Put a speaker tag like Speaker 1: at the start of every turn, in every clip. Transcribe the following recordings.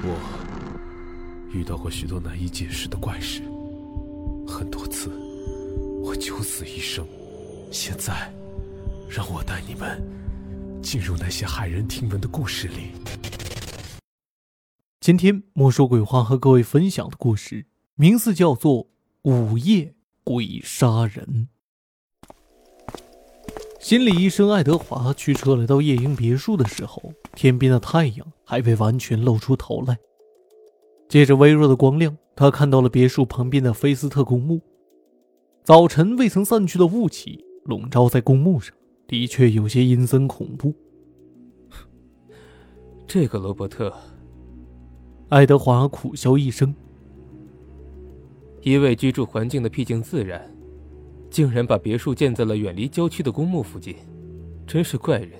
Speaker 1: 我遇到过许多难以解释的怪事，很多次我九死一生。现在，让我带你们进入那些骇人听闻的故事里。
Speaker 2: 今天莫说鬼话和各位分享的故事，名字叫做《午夜鬼杀人》。心理医生爱德华驱车来到夜莺别墅的时候，天边的太阳还未完全露出头来。借着微弱的光亮，他看到了别墅旁边的菲斯特公墓。早晨未曾散去的雾气笼罩在公墓上，的确有些阴森恐怖。
Speaker 3: 这个罗伯特，
Speaker 2: 爱德华苦笑一声，
Speaker 3: 因为居住环境的僻静自然。竟然把别墅建在了远离郊区的公墓附近，真是怪人。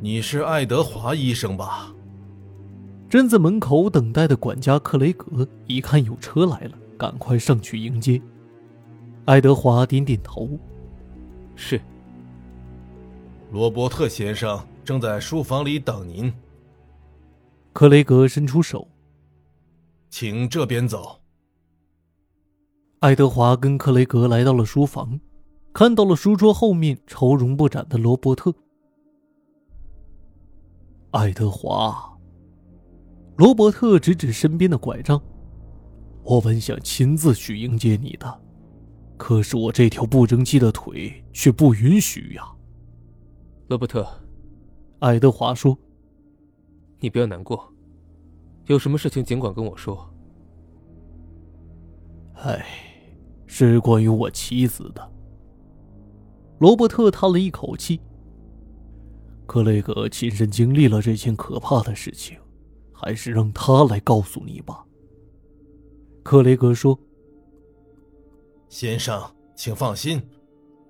Speaker 4: 你是爱德华医生吧？
Speaker 2: 站在门口等待的管家克雷格一看有车来了，赶快上去迎接。爱德华点点头：“
Speaker 3: 是。”
Speaker 4: 罗伯特先生正在书房里等您。
Speaker 2: 克雷格伸出手：“
Speaker 4: 请这边走。”
Speaker 2: 爱德华跟克雷格来到了书房，看到了书桌后面愁容不展的罗伯特。爱德华，罗伯特指指身边的拐杖：“我本想亲自去迎接你的，可是我这条不争气的腿却不允许呀。”
Speaker 3: 罗伯特，
Speaker 2: 爱德华说：“
Speaker 3: 你不要难过，有什么事情尽管跟我说。”
Speaker 2: 哎。是关于我妻子的。罗伯特叹了一口气。克雷格亲身经历了这件可怕的事情，还是让他来告诉你吧。克雷格说：“
Speaker 4: 先生，请放心，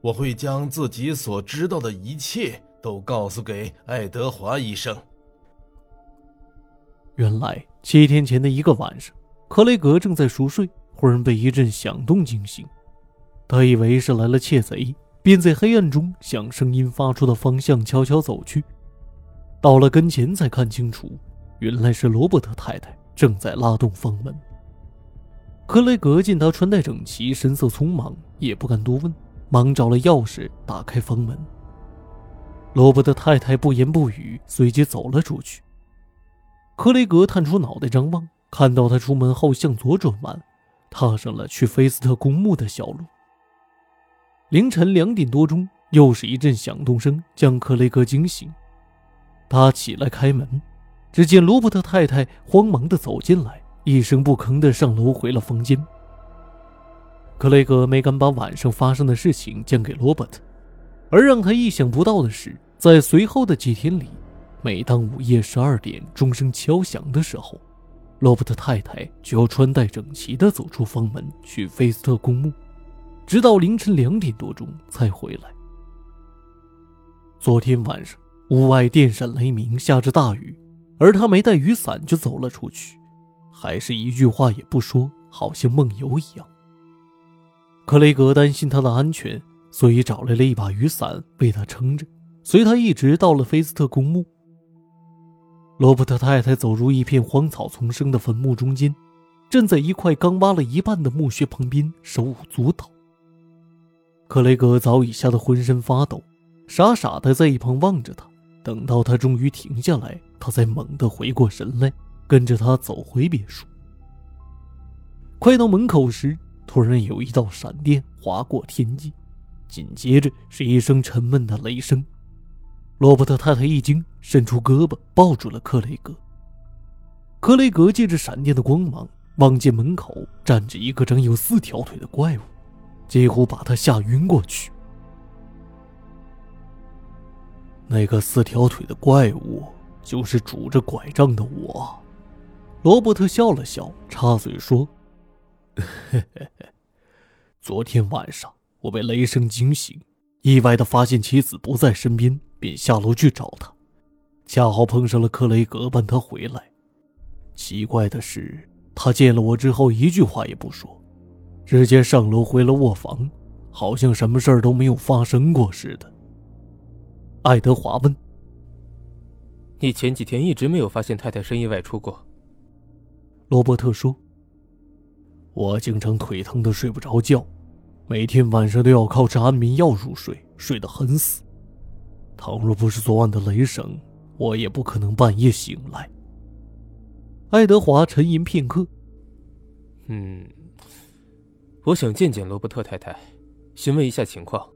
Speaker 4: 我会将自己所知道的一切都告诉给爱德华医生。”
Speaker 2: 原来七天前的一个晚上，克雷格正在熟睡。忽然被一阵响动惊醒，他以为是来了窃贼，便在黑暗中向声音发出的方向悄悄走去。到了跟前才看清楚，原来是罗伯特太太正在拉动房门。克雷格见他穿戴整齐，神色匆忙，也不敢多问，忙找了钥匙打开房门。罗伯特太太不言不语，随即走了出去。克雷格探出脑袋张望，看到他出门后向左转弯。踏上了去菲斯特公墓的小路。凌晨两点多钟，又是一阵响动声将克雷格惊醒。他起来开门，只见罗伯特太太慌忙地走进来，一声不吭地上楼回了房间。克雷格没敢把晚上发生的事情讲给罗伯特，而让他意想不到的是，在随后的几天里，每当午夜十二点钟声敲响的时候，罗伯特太太就要穿戴整齐地走出房门去菲斯特公墓，直到凌晨两点多钟才回来。昨天晚上屋外电闪雷鸣，下着大雨，而他没带雨伞就走了出去，还是一句话也不说，好像梦游一样。克雷格担心他的安全，所以找来了一把雨伞为他撑着，随他一直到了菲斯特公墓。罗伯特太太走入一片荒草丛生的坟墓中间，站在一块刚挖了一半的墓穴旁边，手舞足蹈。克雷格早已吓得浑身发抖，傻傻的在一旁望着他。等到他终于停下来，他才猛地回过神来，跟着他走回别墅。快到门口时，突然有一道闪电划过天际，紧接着是一声沉闷的雷声。罗伯特太太一惊，伸出胳膊抱住了克雷格。克雷格借着闪电的光芒，望见门口站着一个长有四条腿的怪物，几乎把他吓晕过去。那个四条腿的怪物就是拄着拐杖的我。罗伯特笑了笑，插嘴说：“，昨天晚上我被雷声惊醒，意外的发现妻子不在身边。”便下楼去找他，恰好碰上了克雷格伴他回来。奇怪的是，他见了我之后一句话也不说，直接上楼回了卧房，好像什么事儿都没有发生过似的。爱德华问：“
Speaker 3: 你前几天一直没有发现太太深夜外出过。
Speaker 2: 罗伯特说：“我经常腿疼的睡不着觉，每天晚上都要靠吃安眠药入睡，睡得很死。倘若不是昨晚的雷声，我也不可能半夜醒来。”爱德华沉吟片刻：“
Speaker 3: 嗯，我想见见罗伯特太太，询问一下情况。”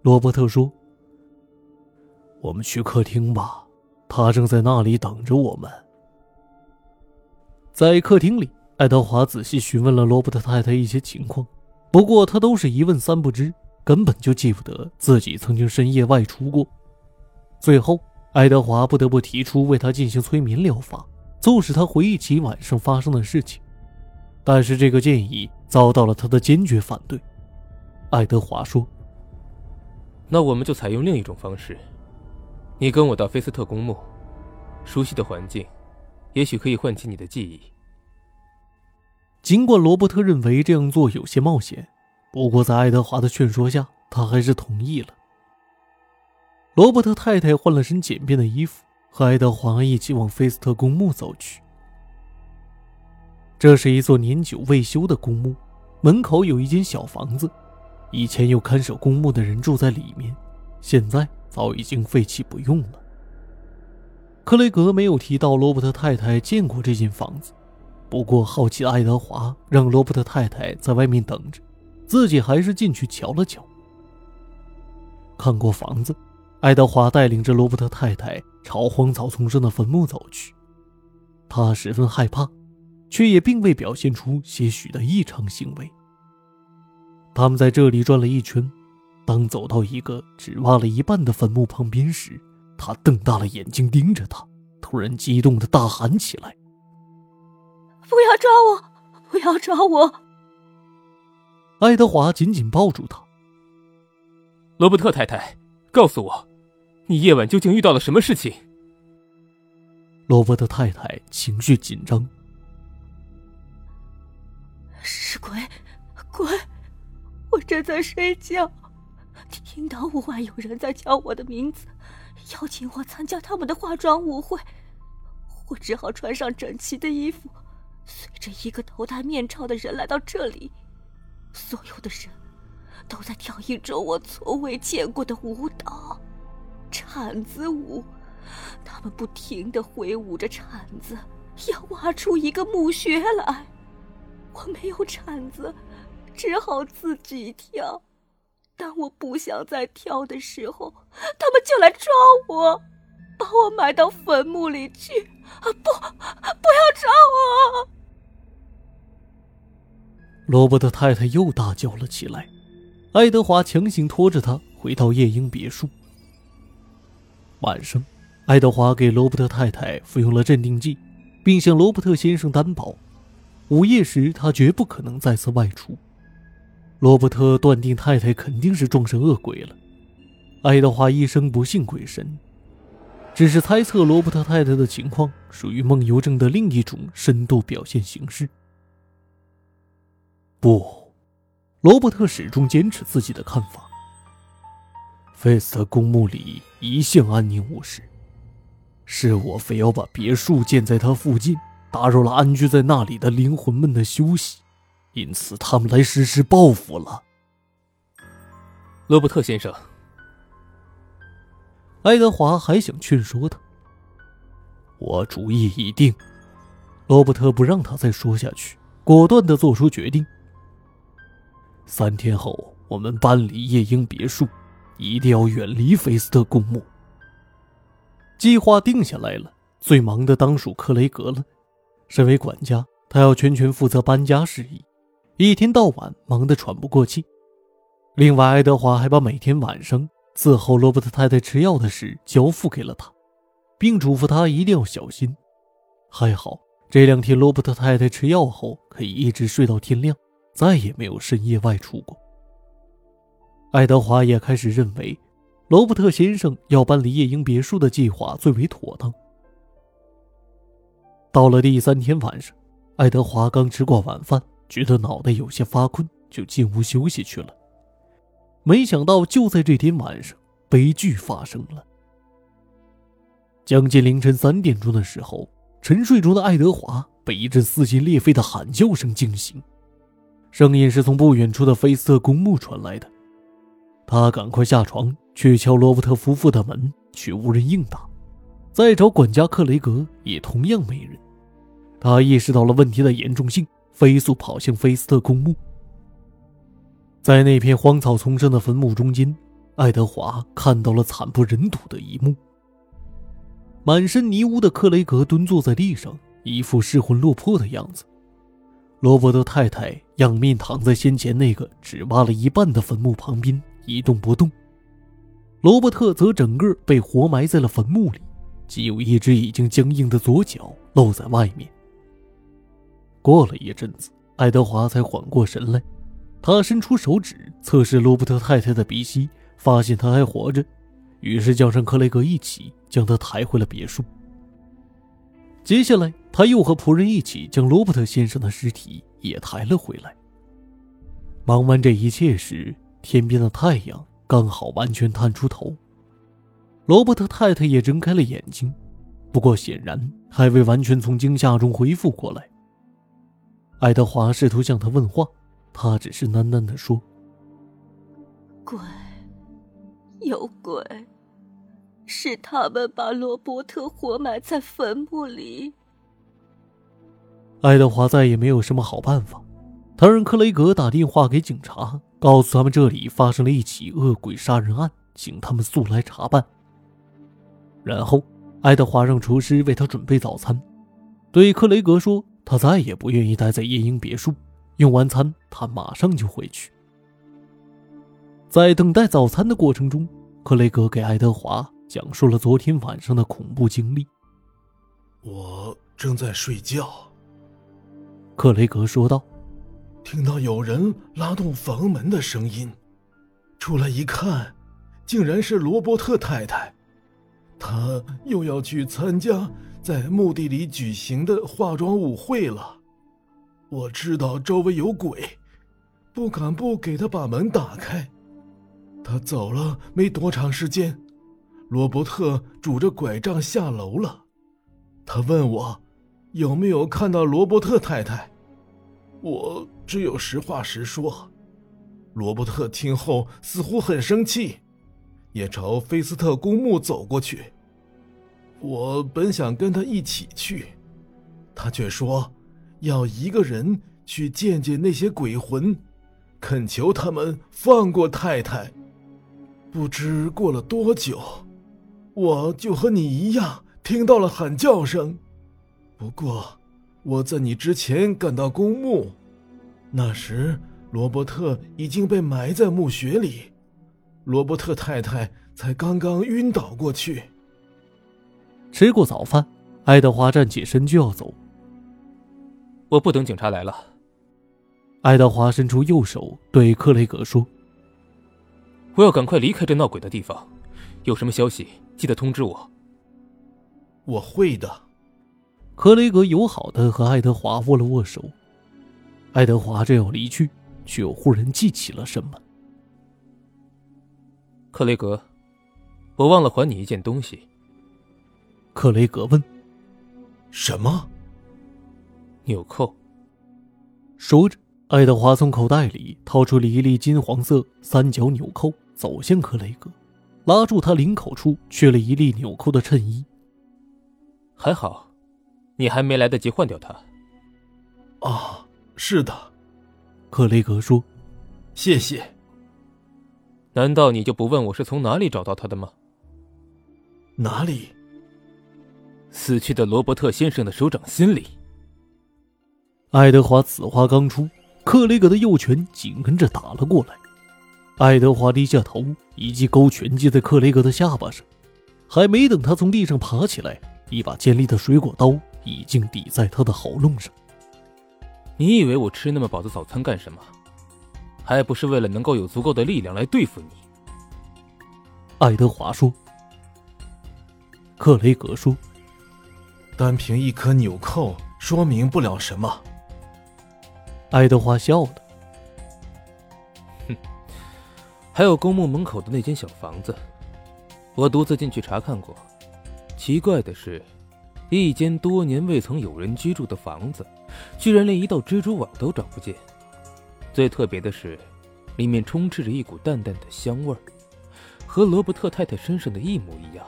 Speaker 2: 罗伯特说。我们去客厅吧，他正在那里等着我们。在客厅里，爱德华仔细询问了罗伯特太太一些情况，不过他都是一问三不知，根本就记不得自己曾经深夜外出过。最后，爱德华不得不提出为他进行催眠疗法，促使他回忆起晚上发生的事情。但是这个建议遭到了他的坚决反对。爱德华说：“
Speaker 3: 那我们就采用另一种方式。”你跟我到菲斯特公墓，熟悉的环境，也许可以唤起你的记忆。
Speaker 2: 尽管罗伯特认为这样做有些冒险，不过在爱德华的劝说下，他还是同意了。罗伯特太太换了身简便的衣服，和爱德华一起往菲斯特公墓走去。这是一座年久未修的公墓，门口有一间小房子，以前有看守公墓的人住在里面，现在。早已经废弃不用了。克雷格没有提到罗伯特太太见过这间房子，不过好奇爱德华让罗伯特太太在外面等着，自己还是进去瞧了瞧。看过房子，爱德华带领着罗伯特太太朝荒草丛生的坟墓走去。他十分害怕，却也并未表现出些许的异常行为。他们在这里转了一圈。当走到一个只挖了一半的坟墓旁边时，他瞪大了眼睛盯着他，突然激动的大喊起来：“
Speaker 5: 不要抓我！不要抓我！”
Speaker 2: 爱德华紧紧抱住他。
Speaker 3: 罗伯特太太，告诉我，你夜晚究竟遇到了什么事情？
Speaker 2: 罗伯特太太情绪紧张。
Speaker 5: 是鬼，鬼！我正在睡觉。听到屋外有人在叫我的名字，邀请我参加他们的化妆舞会，我只好穿上整齐的衣服，随着一个头戴面罩的人来到这里。所有的人都在跳一种我从未见过的舞蹈——铲子舞。他们不停的挥舞着铲子，要挖出一个墓穴来。我没有铲子，只好自己跳。当我不想再跳的时候，他们就来抓我，把我埋到坟墓里去。啊，不，不要抓我！
Speaker 2: 罗伯特太太又大叫了起来。爱德华强行拖着她回到夜莺别墅。晚上，爱德华给罗伯特太太服用了镇定剂，并向罗伯特先生担保，午夜时他绝不可能再次外出。罗伯特断定太太肯定是撞上恶鬼了。爱德华一生不信鬼神，只是猜测罗伯特太太的情况属于梦游症的另一种深度表现形式。不，罗伯特始终坚持自己的看法。费斯特公墓里一向安宁无事，是我非要把别墅建在它附近，打扰了安居在那里的灵魂们的休息。因此，他们来实施报复了。
Speaker 3: 罗伯特先生，
Speaker 2: 爱德华还想劝说他。我主意已定。罗伯特不让他再说下去，果断的做出决定。三天后，我们搬离夜莺别墅，一定要远离菲斯特公墓。计划定下来了，最忙的当属克雷格了。身为管家，他要全权负责搬家事宜。一天到晚忙得喘不过气。另外，爱德华还把每天晚上伺候罗伯特太太吃药的事交付给了他，并嘱咐他一定要小心。还好，这两天罗伯特太太吃药后可以一直睡到天亮，再也没有深夜外出过。爱德华也开始认为，罗伯特先生要搬离夜莺别墅的计划最为妥当。到了第三天晚上，爱德华刚吃过晚饭。觉得脑袋有些发困，就进屋休息去了。没想到，就在这天晚上，悲剧发生了。将近凌晨三点钟的时候，沉睡中的爱德华被一阵撕心裂肺的喊叫声惊醒，声音是从不远处的菲斯特公墓传来的。他赶快下床去敲罗伯特夫妇的门，却无人应答。再找管家克雷格，也同样没人。他意识到了问题的严重性，飞速跑向菲斯特公墓。在那片荒草丛生的坟墓中间，爱德华看到了惨不忍睹的一幕：满身泥污的克雷格蹲坐在地上，一副失魂落魄的样子。罗伯特太太仰面躺在先前那个只挖了一半的坟墓旁边，一动不动。罗伯特则整个被活埋在了坟墓里，只有一只已经僵硬的左脚露在外面。过了一阵子，爱德华才缓过神来。他伸出手指测试罗伯特太太的鼻息，发现她还活着，于是叫上克雷格一起将她抬回了别墅。接下来，他又和仆人一起将罗伯特先生的尸体也抬了回来。忙完这一切时，天边的太阳刚好完全探出头，罗伯特太太也睁开了眼睛，不过显然还未完全从惊吓中恢复过来。爱德华试图向他问话。他只是喃喃地说：“
Speaker 5: 鬼，有鬼，是他们把罗伯特活埋在坟墓里。”
Speaker 2: 爱德华再也没有什么好办法，他让克雷格打电话给警察，告诉他们这里发生了一起恶鬼杀人案，请他们速来查办。然后，爱德华让厨师为他准备早餐，对克雷格说：“他再也不愿意待在夜莺别墅。”用完餐，他马上就回去。在等待早餐的过程中，克雷格给爱德华讲述了昨天晚上的恐怖经历。
Speaker 4: 我正在睡觉，
Speaker 2: 克雷格说道，
Speaker 4: 听到有人拉动房门的声音，出来一看，竟然是罗伯特太太，她又要去参加在墓地里举行的化妆舞会了。我知道周围有鬼，不敢不给他把门打开。他走了没多长时间，罗伯特拄着拐杖下楼了。他问我有没有看到罗伯特太太，我只有实话实说。罗伯特听后似乎很生气，也朝菲斯特公墓走过去。我本想跟他一起去，他却说。要一个人去见见那些鬼魂，恳求他们放过太太。不知过了多久，我就和你一样听到了喊叫声。不过，我在你之前赶到公墓，那时罗伯特已经被埋在墓穴里，罗伯特太太才刚刚晕倒过去。
Speaker 2: 吃过早饭，爱德华站起身就要走。
Speaker 3: 我不等警察来了。
Speaker 2: 爱德华伸出右手对克雷格说：“
Speaker 3: 我要赶快离开这闹鬼的地方，有什么消息记得通知我。”
Speaker 4: 我会的。
Speaker 2: 克雷格友好的和爱德华握了握手。爱德华正要离去，却又忽然记起了什么。
Speaker 3: 克雷格，我忘了还你一件东西。
Speaker 2: 克雷格问：“
Speaker 4: 什么？”
Speaker 3: 纽扣。
Speaker 2: 说着，爱德华从口袋里掏出了一粒金黄色三角纽扣，走向克雷格，拉住他领口处缺了一粒纽扣的衬衣。
Speaker 3: 还好，你还没来得及换掉它。
Speaker 4: 啊，是的，
Speaker 2: 克雷格说：“
Speaker 4: 谢谢。”
Speaker 3: 难道你就不问我是从哪里找到他的吗？
Speaker 4: 哪里？
Speaker 3: 死去的罗伯特先生的手掌心里。
Speaker 2: 爱德华此话刚出，克雷格的右拳紧跟着打了过来。爱德华低下头，一记勾拳击在克雷格的下巴上。还没等他从地上爬起来，一把尖利的水果刀已经抵在他的喉咙上。
Speaker 3: 你以为我吃那么饱的早餐干什么？还不是为了能够有足够的力量来对付你。
Speaker 2: 爱德华说。克雷格说：“
Speaker 4: 单凭一颗纽扣，说明不了什么。”
Speaker 2: 爱德华笑了。
Speaker 3: 哼，还有公墓门口的那间小房子，我独自进去查看过，奇怪的是，一间多年未曾有人居住的房子，居然连一道蜘蛛网都找不见。最特别的是，里面充斥着一股淡淡的香味儿，和罗伯特太太身上的一模一样。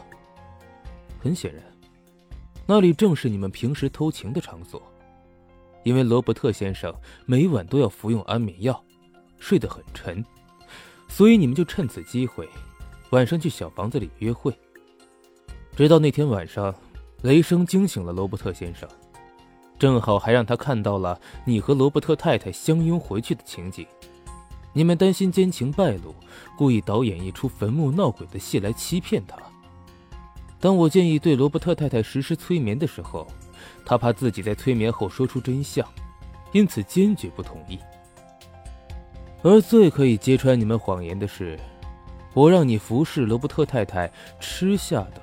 Speaker 3: 很显然，那里正是你们平时偷情的场所。因为罗伯特先生每晚都要服用安眠药，睡得很沉，所以你们就趁此机会，晚上去小房子里约会。直到那天晚上，雷声惊醒了罗伯特先生，正好还让他看到了你和罗伯特太太相拥回去的情景。你们担心奸情败露，故意导演一出坟墓闹鬼的戏来欺骗他。当我建议对罗伯特太太实施催眠的时候，他怕自己在催眠后说出真相，因此坚决不同意。而最可以揭穿你们谎言的是，我让你服侍罗伯特太太吃下的，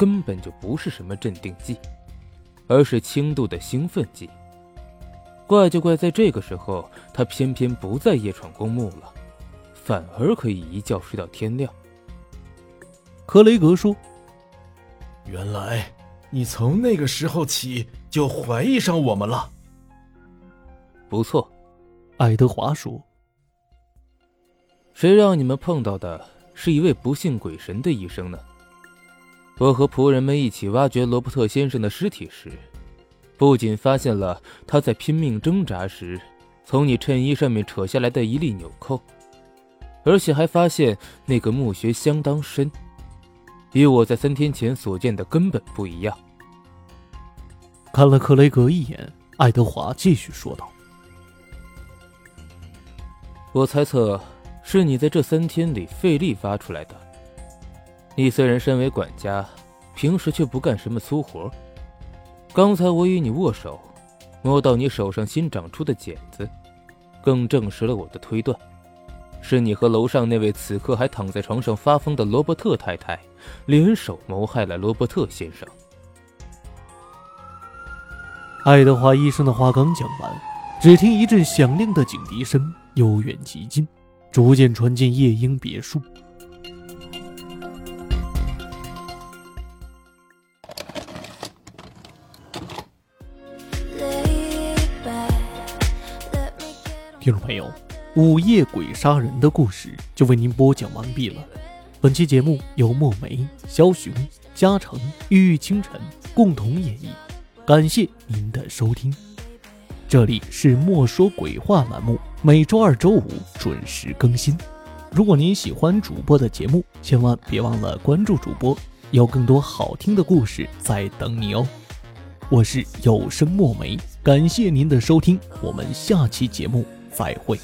Speaker 3: 根本就不是什么镇定剂，而是轻度的兴奋剂。怪就怪在这个时候，他偏偏不再夜闯公墓了，反而可以一觉睡到天亮。
Speaker 2: 克雷格说：“
Speaker 4: 原来。”你从那个时候起就怀疑上我们了。
Speaker 3: 不错，
Speaker 2: 爱德华说：“
Speaker 3: 谁让你们碰到的是一位不信鬼神的医生呢？我和仆人们一起挖掘罗伯特先生的尸体时，不仅发现了他在拼命挣扎时从你衬衣上面扯下来的一粒纽扣，而且还发现那个墓穴相当深。”与我在三天前所见的根本不一样。
Speaker 2: 看了克雷格一眼，爱德华继续说道：“
Speaker 3: 我猜测是你在这三天里费力挖出来的。你虽然身为管家，平时却不干什么粗活。刚才我与你握手，摸到你手上新长出的茧子，更证实了我的推断。”是你和楼上那位此刻还躺在床上发疯的罗伯特太太联手谋害了罗伯特先生。
Speaker 2: 爱德华医生的话刚讲完，只听一阵响亮的警笛声由远及近，逐渐传进夜莺别墅。听众朋友。午夜鬼杀人的故事就为您播讲完毕了。本期节目由墨梅、肖雄、嘉诚、玉玉清晨共同演绎，感谢您的收听。这里是莫说鬼话栏目，每周二、周五准时更新。如果您喜欢主播的节目，千万别忘了关注主播，有更多好听的故事在等你哦。我是有声墨梅，感谢您的收听，我们下期节目再会。